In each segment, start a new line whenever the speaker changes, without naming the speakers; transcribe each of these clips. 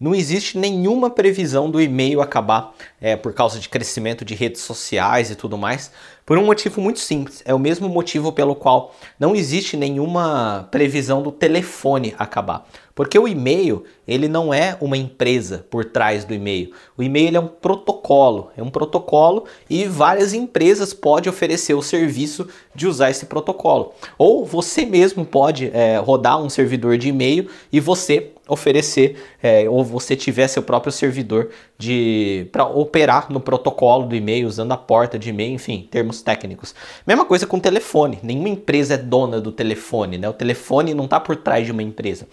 não existe nenhuma previsão do e-mail acabar é, por causa de crescimento de redes sociais e tudo mais, por um motivo muito simples. É o mesmo motivo pelo qual não existe nenhuma previsão do telefone acabar. Porque o e-mail, ele não é uma empresa por trás do e-mail. O e-mail é um protocolo, é um protocolo e várias empresas podem oferecer o serviço de usar esse protocolo. Ou você mesmo pode é, rodar um servidor de e-mail e você oferecer, é, ou você tiver seu próprio servidor de para operar no protocolo do e-mail, usando a porta de e-mail, enfim, termos técnicos. Mesma coisa com telefone. Nenhuma empresa é dona do telefone, né? O telefone não está por trás de uma empresa.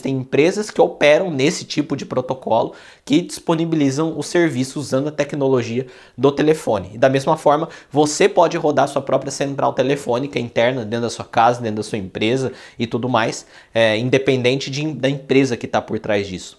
Existem empresas que operam nesse tipo de protocolo que disponibilizam o serviço usando a tecnologia do telefone. E da mesma forma, você pode rodar sua própria central telefônica interna dentro da sua casa, dentro da sua empresa e tudo mais, é, independente de, da empresa que está por trás disso.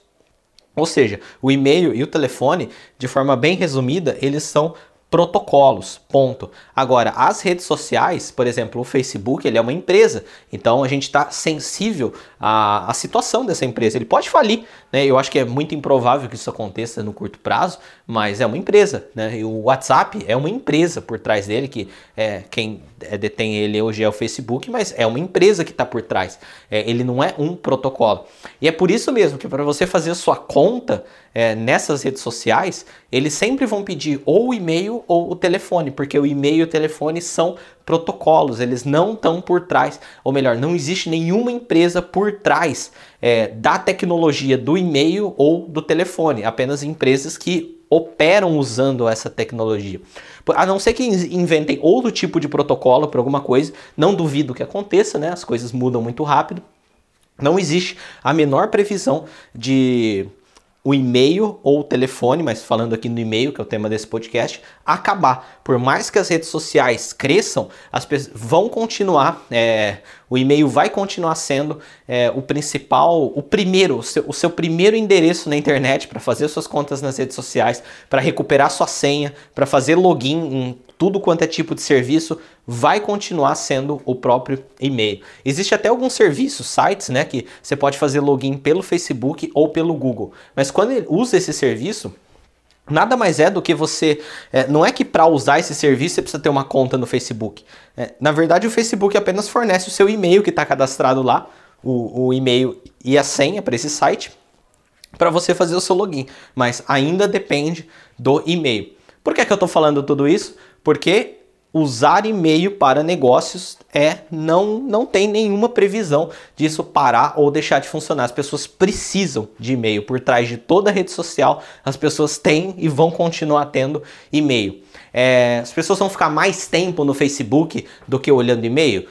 Ou seja, o e-mail e o telefone, de forma bem resumida, eles são protocolos, ponto. Agora, as redes sociais, por exemplo, o Facebook, ele é uma empresa, então a gente está sensível à, à situação dessa empresa. Ele pode falir, né? Eu acho que é muito improvável que isso aconteça no curto prazo, mas é uma empresa, né? E o WhatsApp é uma empresa por trás dele, que é quem é, detém ele hoje é o Facebook, mas é uma empresa que está por trás. É, ele não é um protocolo. E é por isso mesmo que para você fazer sua conta é, nessas redes sociais, eles sempre vão pedir ou e-mail ou o telefone, porque o e-mail e o telefone são protocolos, eles não estão por trás, ou melhor, não existe nenhuma empresa por trás é, da tecnologia do e-mail ou do telefone, apenas empresas que operam usando essa tecnologia. A não ser que inventem outro tipo de protocolo para alguma coisa, não duvido que aconteça, né? As coisas mudam muito rápido. Não existe a menor previsão de o e-mail ou o telefone, mas falando aqui no e-mail, que é o tema desse podcast, acabar. Por mais que as redes sociais cresçam, as pessoas vão continuar, é, o e-mail vai continuar sendo é, o principal, o primeiro, o seu, o seu primeiro endereço na internet para fazer suas contas nas redes sociais, para recuperar sua senha, para fazer login em tudo quanto é tipo de serviço vai continuar sendo o próprio e-mail. Existe até alguns serviços, sites, né, que você pode fazer login pelo Facebook ou pelo Google. Mas quando ele usa esse serviço, Nada mais é do que você. É, não é que para usar esse serviço você precisa ter uma conta no Facebook. É, na verdade, o Facebook apenas fornece o seu e-mail que está cadastrado lá, o, o e-mail e a senha para esse site, para você fazer o seu login. Mas ainda depende do e-mail. Por que, é que eu estou falando tudo isso? Porque usar e-mail para negócios é não não tem nenhuma previsão disso parar ou deixar de funcionar. As pessoas precisam de e-mail por trás de toda rede social. As pessoas têm e vão continuar tendo e-mail. É, as pessoas vão ficar mais tempo no Facebook do que olhando e-mail.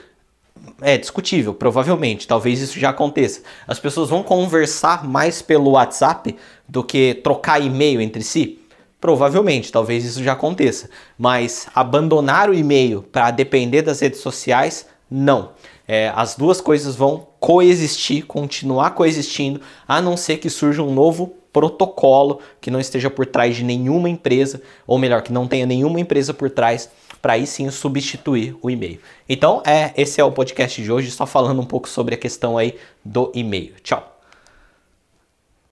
É discutível, provavelmente, talvez isso já aconteça. As pessoas vão conversar mais pelo WhatsApp do que trocar e-mail entre si. Provavelmente, talvez isso já aconteça, mas abandonar o e-mail para depender das redes sociais, não. É, as duas coisas vão coexistir, continuar coexistindo, a não ser que surja um novo protocolo que não esteja por trás de nenhuma empresa, ou melhor, que não tenha nenhuma empresa por trás, para aí sim substituir o e-mail. Então, é, esse é o podcast de hoje, só falando um pouco sobre a questão aí do e-mail. Tchau!